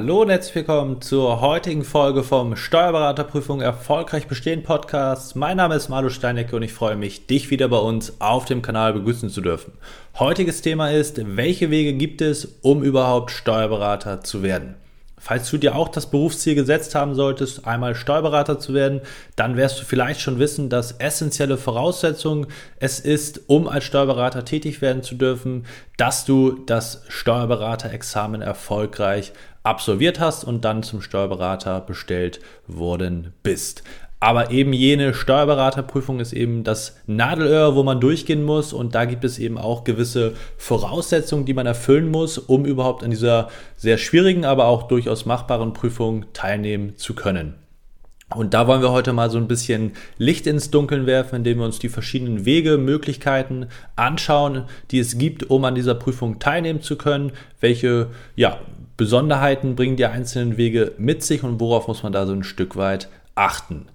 Hallo und herzlich willkommen zur heutigen Folge vom Steuerberaterprüfung erfolgreich bestehen Podcast. Mein Name ist Malu Steinecke und ich freue mich, dich wieder bei uns auf dem Kanal begrüßen zu dürfen. Heutiges Thema ist, welche Wege gibt es, um überhaupt Steuerberater zu werden? Falls du dir auch das Berufsziel gesetzt haben solltest, einmal Steuerberater zu werden, dann wirst du vielleicht schon wissen, dass essentielle Voraussetzung es ist, um als Steuerberater tätig werden zu dürfen, dass du das Steuerberaterexamen erfolgreich absolviert hast und dann zum Steuerberater bestellt worden bist. Aber eben jene Steuerberaterprüfung ist eben das Nadelöhr, wo man durchgehen muss. Und da gibt es eben auch gewisse Voraussetzungen, die man erfüllen muss, um überhaupt an dieser sehr schwierigen, aber auch durchaus machbaren Prüfung teilnehmen zu können. Und da wollen wir heute mal so ein bisschen Licht ins Dunkeln werfen, indem wir uns die verschiedenen Wege, Möglichkeiten anschauen, die es gibt, um an dieser Prüfung teilnehmen zu können. Welche ja, Besonderheiten bringen die einzelnen Wege mit sich und worauf muss man da so ein Stück weit achten.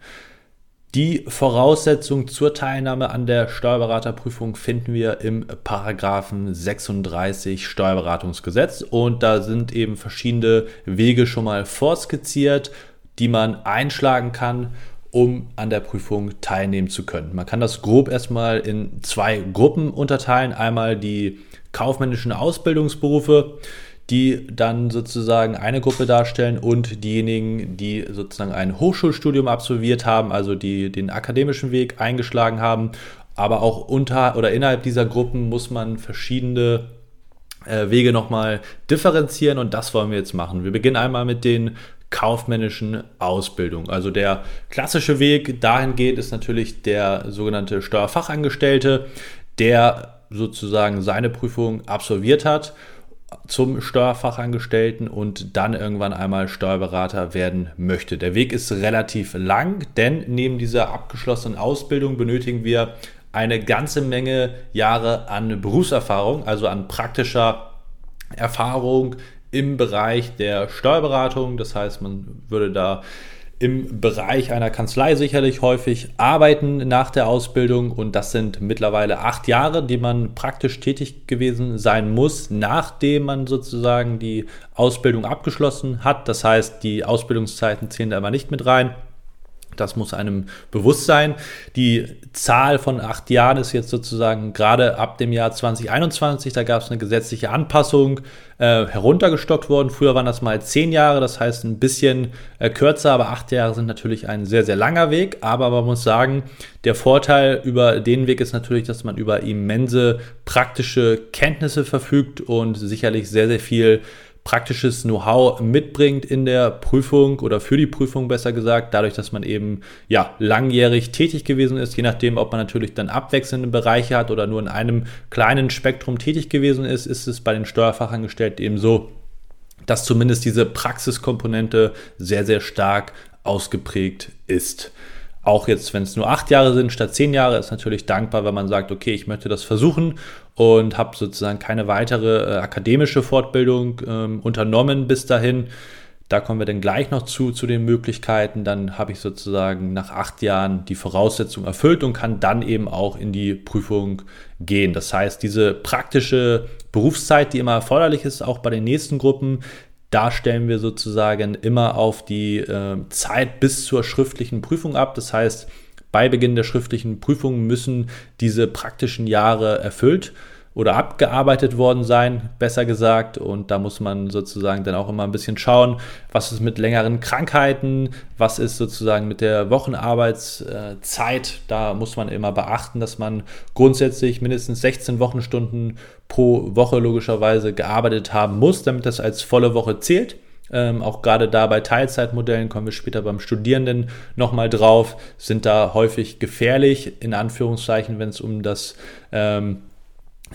Die Voraussetzung zur Teilnahme an der Steuerberaterprüfung finden wir im Paragraphen 36 Steuerberatungsgesetz und da sind eben verschiedene Wege schon mal vorskizziert, die man einschlagen kann, um an der Prüfung teilnehmen zu können. Man kann das grob erstmal in zwei Gruppen unterteilen. Einmal die kaufmännischen Ausbildungsberufe, die dann sozusagen eine Gruppe darstellen und diejenigen, die sozusagen ein Hochschulstudium absolviert haben, also die den akademischen Weg eingeschlagen haben. Aber auch unter oder innerhalb dieser Gruppen muss man verschiedene äh, Wege nochmal differenzieren und das wollen wir jetzt machen. Wir beginnen einmal mit den kaufmännischen Ausbildung. Also der klassische Weg dahin geht, ist natürlich der sogenannte Steuerfachangestellte, der sozusagen seine Prüfung absolviert hat zum Steuerfachangestellten und dann irgendwann einmal Steuerberater werden möchte. Der Weg ist relativ lang, denn neben dieser abgeschlossenen Ausbildung benötigen wir eine ganze Menge Jahre an Berufserfahrung, also an praktischer Erfahrung im Bereich der Steuerberatung. Das heißt, man würde da im Bereich einer Kanzlei sicherlich häufig arbeiten nach der Ausbildung und das sind mittlerweile acht Jahre, die man praktisch tätig gewesen sein muss, nachdem man sozusagen die Ausbildung abgeschlossen hat. Das heißt, die Ausbildungszeiten zählen da immer nicht mit rein. Das muss einem bewusst sein. Die Zahl von acht Jahren ist jetzt sozusagen gerade ab dem Jahr 2021, da gab es eine gesetzliche Anpassung, äh, heruntergestockt worden. Früher waren das mal zehn Jahre, das heißt ein bisschen äh, kürzer, aber acht Jahre sind natürlich ein sehr, sehr langer Weg. Aber man muss sagen, der Vorteil über den Weg ist natürlich, dass man über immense praktische Kenntnisse verfügt und sicherlich sehr, sehr viel praktisches Know-how mitbringt in der Prüfung oder für die Prüfung besser gesagt, dadurch, dass man eben ja langjährig tätig gewesen ist, je nachdem, ob man natürlich dann abwechselnde Bereiche hat oder nur in einem kleinen Spektrum tätig gewesen ist, ist es bei den Steuerfachangestellten eben so, dass zumindest diese Praxiskomponente sehr, sehr stark ausgeprägt ist. Auch jetzt, wenn es nur acht Jahre sind statt zehn Jahre, ist natürlich dankbar, wenn man sagt, okay, ich möchte das versuchen und habe sozusagen keine weitere äh, akademische Fortbildung ähm, unternommen bis dahin. Da kommen wir dann gleich noch zu, zu den Möglichkeiten. Dann habe ich sozusagen nach acht Jahren die Voraussetzung erfüllt und kann dann eben auch in die Prüfung gehen. Das heißt, diese praktische Berufszeit, die immer erforderlich ist, auch bei den nächsten Gruppen, da stellen wir sozusagen immer auf die äh, Zeit bis zur schriftlichen Prüfung ab. Das heißt, bei Beginn der schriftlichen Prüfung müssen diese praktischen Jahre erfüllt oder abgearbeitet worden sein, besser gesagt. Und da muss man sozusagen dann auch immer ein bisschen schauen, was ist mit längeren Krankheiten, was ist sozusagen mit der Wochenarbeitszeit. Da muss man immer beachten, dass man grundsätzlich mindestens 16 Wochenstunden pro Woche logischerweise gearbeitet haben muss, damit das als volle Woche zählt. Ähm, auch gerade da bei Teilzeitmodellen kommen wir später beim Studierenden nochmal drauf, sind da häufig gefährlich, in Anführungszeichen, wenn es um das ähm,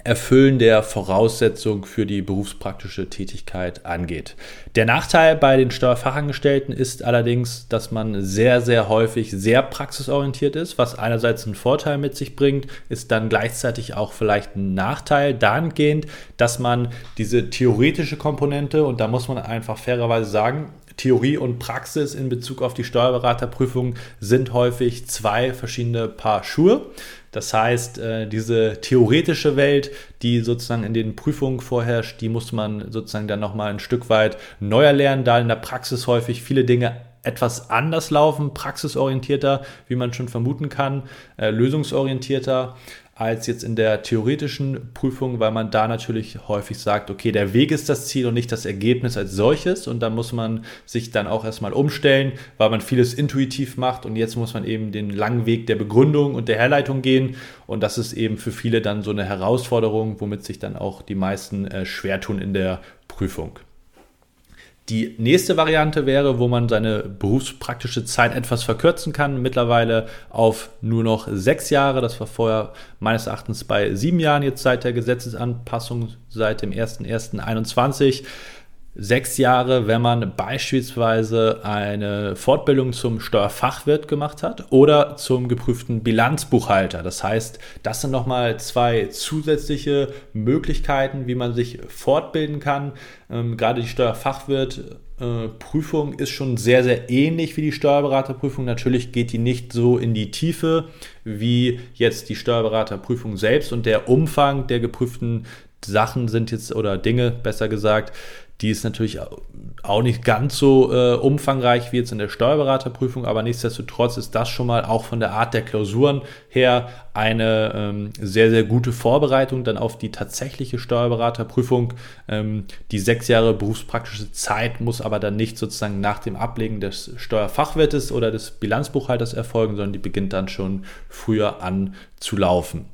Erfüllen der Voraussetzung für die berufspraktische Tätigkeit angeht. Der Nachteil bei den Steuerfachangestellten ist allerdings, dass man sehr, sehr häufig sehr praxisorientiert ist, was einerseits einen Vorteil mit sich bringt, ist dann gleichzeitig auch vielleicht ein Nachteil dahingehend, dass man diese theoretische Komponente, und da muss man einfach fairerweise sagen, Theorie und Praxis in Bezug auf die Steuerberaterprüfung sind häufig zwei verschiedene Paar Schuhe. Das heißt, äh, diese theoretische Welt, die sozusagen in den Prüfungen vorherrscht, die muss man sozusagen dann nochmal ein Stück weit neu erlernen, da in der Praxis häufig viele Dinge etwas anders laufen, praxisorientierter, wie man schon vermuten kann, äh, lösungsorientierter als jetzt in der theoretischen Prüfung, weil man da natürlich häufig sagt, okay, der Weg ist das Ziel und nicht das Ergebnis als solches. Und da muss man sich dann auch erstmal umstellen, weil man vieles intuitiv macht und jetzt muss man eben den langen Weg der Begründung und der Herleitung gehen. Und das ist eben für viele dann so eine Herausforderung, womit sich dann auch die meisten äh, schwer tun in der Prüfung. Die nächste Variante wäre, wo man seine berufspraktische Zeit etwas verkürzen kann, mittlerweile auf nur noch sechs Jahre. Das war vorher meines Erachtens bei sieben Jahren jetzt seit der Gesetzesanpassung seit dem 01.01.21 sechs Jahre, wenn man beispielsweise eine Fortbildung zum Steuerfachwirt gemacht hat oder zum geprüften Bilanzbuchhalter. Das heißt, das sind nochmal zwei zusätzliche Möglichkeiten, wie man sich fortbilden kann. Ähm, gerade die Steuerfachwirt äh, Prüfung ist schon sehr, sehr ähnlich wie die Steuerberaterprüfung. Natürlich geht die nicht so in die Tiefe wie jetzt die Steuerberaterprüfung selbst und der Umfang der geprüften Sachen sind jetzt oder Dinge besser gesagt, die ist natürlich auch nicht ganz so äh, umfangreich wie jetzt in der Steuerberaterprüfung, aber nichtsdestotrotz ist das schon mal auch von der Art der Klausuren her eine ähm, sehr, sehr gute Vorbereitung dann auf die tatsächliche Steuerberaterprüfung. Ähm, die sechs Jahre berufspraktische Zeit muss aber dann nicht sozusagen nach dem Ablegen des Steuerfachwertes oder des Bilanzbuchhalters erfolgen, sondern die beginnt dann schon früher an zu laufen.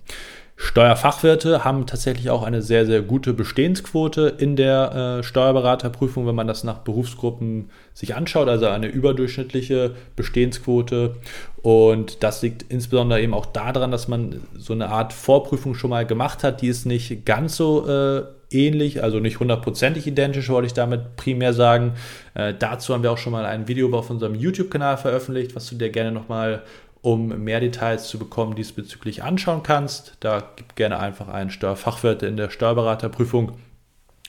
Steuerfachwirte haben tatsächlich auch eine sehr, sehr gute Bestehensquote in der äh, Steuerberaterprüfung, wenn man das nach Berufsgruppen sich anschaut, also eine überdurchschnittliche Bestehensquote. Und das liegt insbesondere eben auch daran, dass man so eine Art Vorprüfung schon mal gemacht hat, die ist nicht ganz so äh, ähnlich, also nicht hundertprozentig identisch, wollte ich damit primär sagen. Äh, dazu haben wir auch schon mal ein Video auf unserem YouTube-Kanal veröffentlicht, was du dir gerne nochmal um mehr Details zu bekommen, diesbezüglich anschauen kannst. Da gib gerne einfach einen Steuerfachwirt in der Steuerberaterprüfung.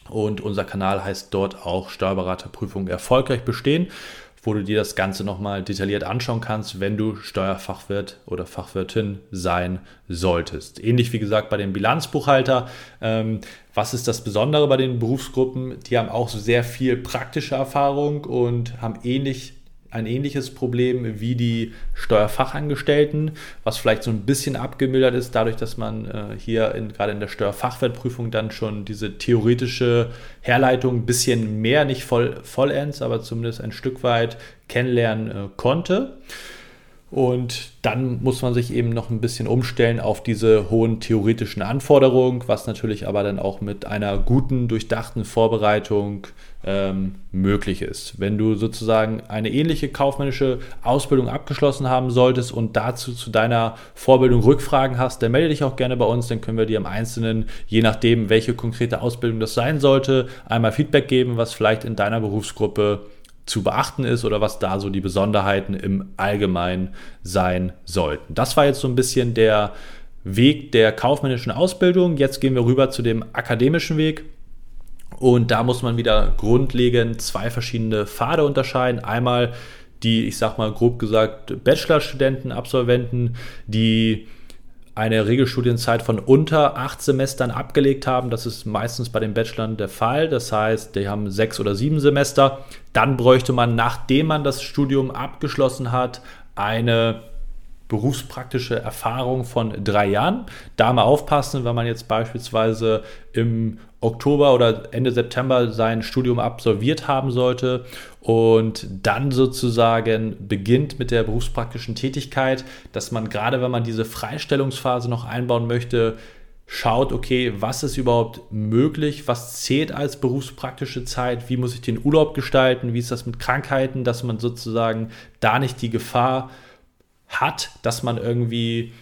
Und unser Kanal heißt dort auch Steuerberaterprüfung erfolgreich bestehen, wo du dir das Ganze nochmal detailliert anschauen kannst, wenn du Steuerfachwirt oder Fachwirtin sein solltest. Ähnlich wie gesagt bei dem Bilanzbuchhalter. Ähm, was ist das Besondere bei den Berufsgruppen? Die haben auch sehr viel praktische Erfahrung und haben ähnlich ein ähnliches Problem wie die Steuerfachangestellten, was vielleicht so ein bisschen abgemildert ist, dadurch, dass man äh, hier in, gerade in der Steuerfachwertprüfung dann schon diese theoretische Herleitung ein bisschen mehr, nicht voll, vollends, aber zumindest ein Stück weit kennenlernen äh, konnte. Und dann muss man sich eben noch ein bisschen umstellen auf diese hohen theoretischen Anforderungen, was natürlich aber dann auch mit einer guten, durchdachten Vorbereitung ähm, möglich ist. Wenn du sozusagen eine ähnliche kaufmännische Ausbildung abgeschlossen haben solltest und dazu zu deiner Vorbildung Rückfragen hast, dann melde dich auch gerne bei uns, dann können wir dir im Einzelnen, je nachdem, welche konkrete Ausbildung das sein sollte, einmal Feedback geben, was vielleicht in deiner Berufsgruppe zu beachten ist oder was da so die Besonderheiten im Allgemeinen sein sollten. Das war jetzt so ein bisschen der Weg der kaufmännischen Ausbildung. Jetzt gehen wir rüber zu dem akademischen Weg. Und da muss man wieder grundlegend zwei verschiedene Pfade unterscheiden. Einmal die, ich sag mal grob gesagt, Bachelorstudenten, Absolventen, die eine Regelstudienzeit von unter acht Semestern abgelegt haben. Das ist meistens bei den Bachelorn der Fall. Das heißt, die haben sechs oder sieben Semester. Dann bräuchte man, nachdem man das Studium abgeschlossen hat, eine berufspraktische Erfahrung von drei Jahren. Da mal aufpassen, wenn man jetzt beispielsweise im Oktober oder Ende September sein Studium absolviert haben sollte und dann sozusagen beginnt mit der berufspraktischen Tätigkeit, dass man gerade wenn man diese Freistellungsphase noch einbauen möchte, schaut, okay, was ist überhaupt möglich, was zählt als berufspraktische Zeit, wie muss ich den Urlaub gestalten, wie ist das mit Krankheiten, dass man sozusagen da nicht die Gefahr hat, dass man irgendwie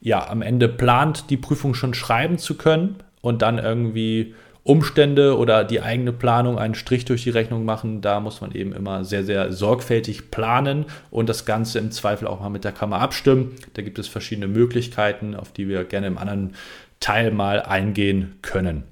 ja am Ende plant, die Prüfung schon schreiben zu können, und dann irgendwie Umstände oder die eigene Planung einen Strich durch die Rechnung machen. Da muss man eben immer sehr, sehr sorgfältig planen und das Ganze im Zweifel auch mal mit der Kammer abstimmen. Da gibt es verschiedene Möglichkeiten, auf die wir gerne im anderen Teil mal eingehen können.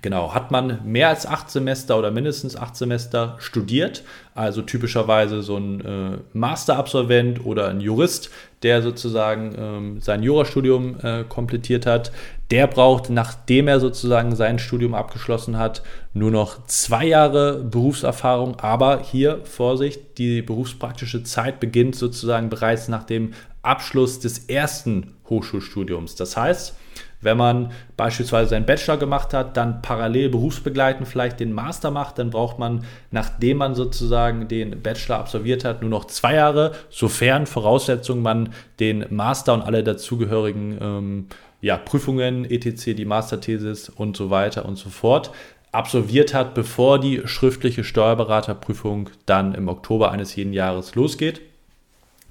Genau, hat man mehr als acht Semester oder mindestens acht Semester studiert, also typischerweise so ein äh, Masterabsolvent oder ein Jurist, der sozusagen ähm, sein Jurastudium äh, komplettiert hat, der braucht, nachdem er sozusagen sein Studium abgeschlossen hat, nur noch zwei Jahre Berufserfahrung. Aber hier, Vorsicht, die berufspraktische Zeit beginnt sozusagen bereits nach dem Abschluss des ersten Hochschulstudiums. Das heißt, wenn man beispielsweise seinen Bachelor gemacht hat, dann parallel berufsbegleitend vielleicht den Master macht, dann braucht man, nachdem man sozusagen den Bachelor absolviert hat, nur noch zwei Jahre, sofern Voraussetzung man den Master und alle dazugehörigen ähm, ja, Prüfungen, etc., die Masterthesis und so weiter und so fort absolviert hat, bevor die schriftliche Steuerberaterprüfung dann im Oktober eines jeden Jahres losgeht.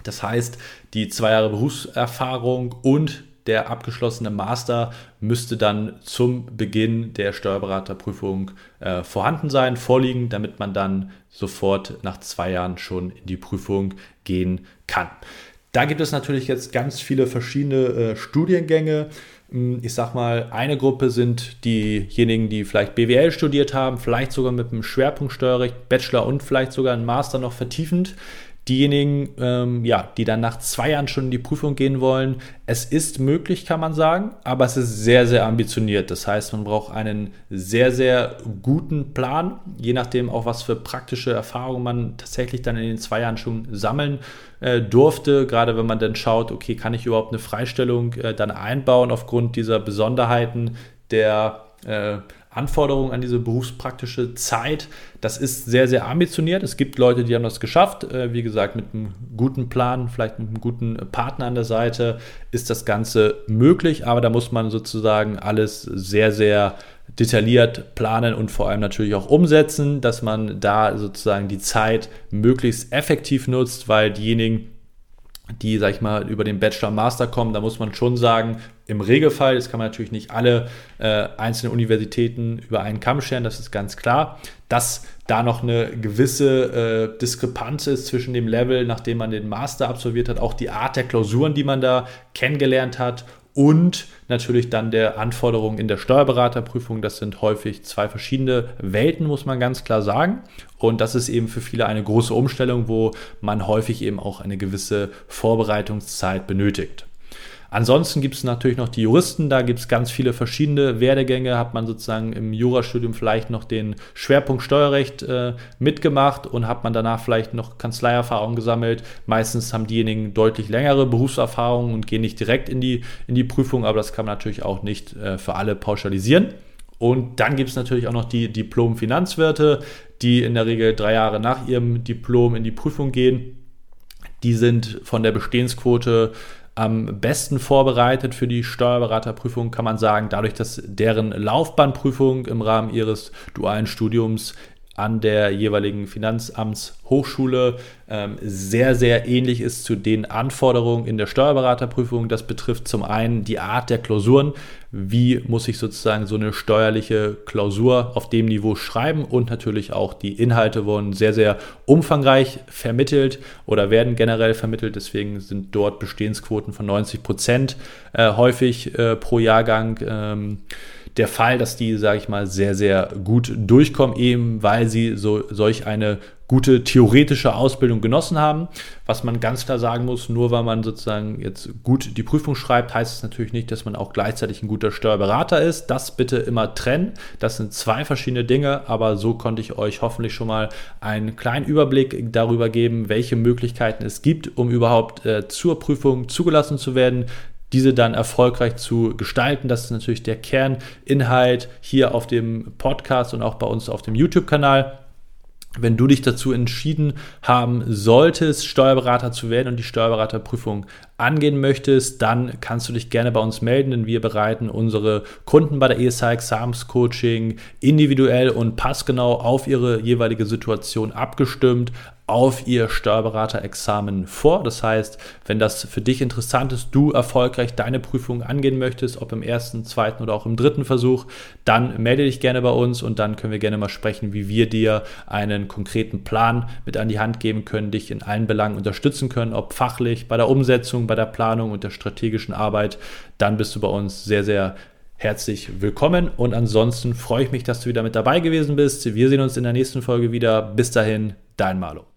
Das heißt, die zwei Jahre Berufserfahrung und der abgeschlossene Master müsste dann zum Beginn der Steuerberaterprüfung äh, vorhanden sein, vorliegen, damit man dann sofort nach zwei Jahren schon in die Prüfung gehen kann. Da gibt es natürlich jetzt ganz viele verschiedene äh, Studiengänge. Hm, ich sag mal, eine Gruppe sind diejenigen, die vielleicht BWL studiert haben, vielleicht sogar mit einem Schwerpunkt Steuerrecht, Bachelor und vielleicht sogar einen Master noch vertiefend diejenigen, ähm, ja, die dann nach zwei Jahren schon in die Prüfung gehen wollen. Es ist möglich, kann man sagen, aber es ist sehr, sehr ambitioniert. Das heißt, man braucht einen sehr, sehr guten Plan, je nachdem auch, was für praktische Erfahrungen man tatsächlich dann in den zwei Jahren schon sammeln äh, durfte. Gerade wenn man dann schaut, okay, kann ich überhaupt eine Freistellung äh, dann einbauen aufgrund dieser Besonderheiten der äh, Anforderungen an diese berufspraktische Zeit. Das ist sehr, sehr ambitioniert. Es gibt Leute, die haben das geschafft. Äh, wie gesagt, mit einem guten Plan, vielleicht mit einem guten Partner an der Seite ist das Ganze möglich, aber da muss man sozusagen alles sehr, sehr detailliert planen und vor allem natürlich auch umsetzen, dass man da sozusagen die Zeit möglichst effektiv nutzt, weil diejenigen, die, sag ich mal, über den Bachelor Master kommen, da muss man schon sagen, im Regelfall, das kann man natürlich nicht alle äh, einzelnen Universitäten über einen Kamm scheren, das ist ganz klar, dass da noch eine gewisse äh, Diskrepanz ist zwischen dem Level, nachdem man den Master absolviert hat, auch die Art der Klausuren, die man da kennengelernt hat und natürlich dann der Anforderungen in der Steuerberaterprüfung. Das sind häufig zwei verschiedene Welten, muss man ganz klar sagen. Und das ist eben für viele eine große Umstellung, wo man häufig eben auch eine gewisse Vorbereitungszeit benötigt. Ansonsten gibt es natürlich noch die Juristen, da gibt es ganz viele verschiedene Werdegänge. Hat man sozusagen im Jurastudium vielleicht noch den Schwerpunkt Steuerrecht äh, mitgemacht und hat man danach vielleicht noch Kanzleierfahrung gesammelt. Meistens haben diejenigen deutlich längere Berufserfahrungen und gehen nicht direkt in die, in die Prüfung, aber das kann man natürlich auch nicht äh, für alle pauschalisieren. Und dann gibt es natürlich auch noch die Diplom-Finanzwirte, die in der Regel drei Jahre nach ihrem Diplom in die Prüfung gehen. Die sind von der Bestehensquote am besten vorbereitet für die Steuerberaterprüfung, kann man sagen, dadurch, dass deren Laufbahnprüfung im Rahmen ihres dualen Studiums an der jeweiligen Finanzamtshochschule ähm, sehr, sehr ähnlich ist zu den Anforderungen in der Steuerberaterprüfung. Das betrifft zum einen die Art der Klausuren. Wie muss ich sozusagen so eine steuerliche Klausur auf dem Niveau schreiben? Und natürlich auch die Inhalte wurden sehr, sehr umfangreich vermittelt oder werden generell vermittelt. Deswegen sind dort Bestehensquoten von 90 Prozent äh, häufig äh, pro Jahrgang. Ähm, der Fall, dass die, sage ich mal, sehr, sehr gut durchkommen, eben weil sie so solch eine gute theoretische Ausbildung genossen haben. Was man ganz klar sagen muss, nur weil man sozusagen jetzt gut die Prüfung schreibt, heißt es natürlich nicht, dass man auch gleichzeitig ein guter Steuerberater ist. Das bitte immer trennen. Das sind zwei verschiedene Dinge, aber so konnte ich euch hoffentlich schon mal einen kleinen Überblick darüber geben, welche Möglichkeiten es gibt, um überhaupt äh, zur Prüfung zugelassen zu werden diese dann erfolgreich zu gestalten. Das ist natürlich der Kerninhalt hier auf dem Podcast und auch bei uns auf dem YouTube-Kanal. Wenn du dich dazu entschieden haben solltest, Steuerberater zu werden und die Steuerberaterprüfung angehen möchtest, dann kannst du dich gerne bei uns melden, denn wir bereiten unsere Kunden bei der ESI Examenscoaching individuell und passgenau auf ihre jeweilige Situation abgestimmt auf ihr Steuerberaterexamen vor. Das heißt, wenn das für dich interessant ist, du erfolgreich deine Prüfung angehen möchtest, ob im ersten, zweiten oder auch im dritten Versuch, dann melde dich gerne bei uns und dann können wir gerne mal sprechen, wie wir dir einen konkreten Plan mit an die Hand geben können, dich in allen Belangen unterstützen können, ob fachlich, bei der Umsetzung, bei der Planung und der strategischen Arbeit. Dann bist du bei uns sehr, sehr herzlich willkommen. Und ansonsten freue ich mich, dass du wieder mit dabei gewesen bist. Wir sehen uns in der nächsten Folge wieder. Bis dahin, dein Malo.